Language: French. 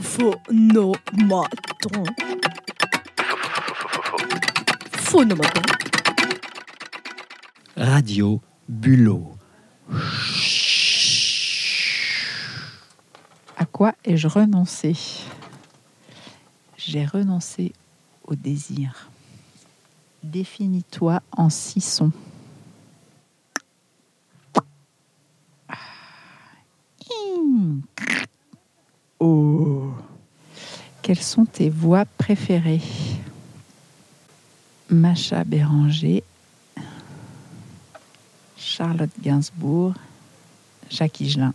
Phonomaton. Phonomaton. Radio Bulot. À quoi ai-je renoncé? J'ai renoncé au désir. Définis-toi en six sons. Oh. Quelles sont tes voix préférées? Macha Béranger, Charlotte Gainsbourg, Jacques Higelin.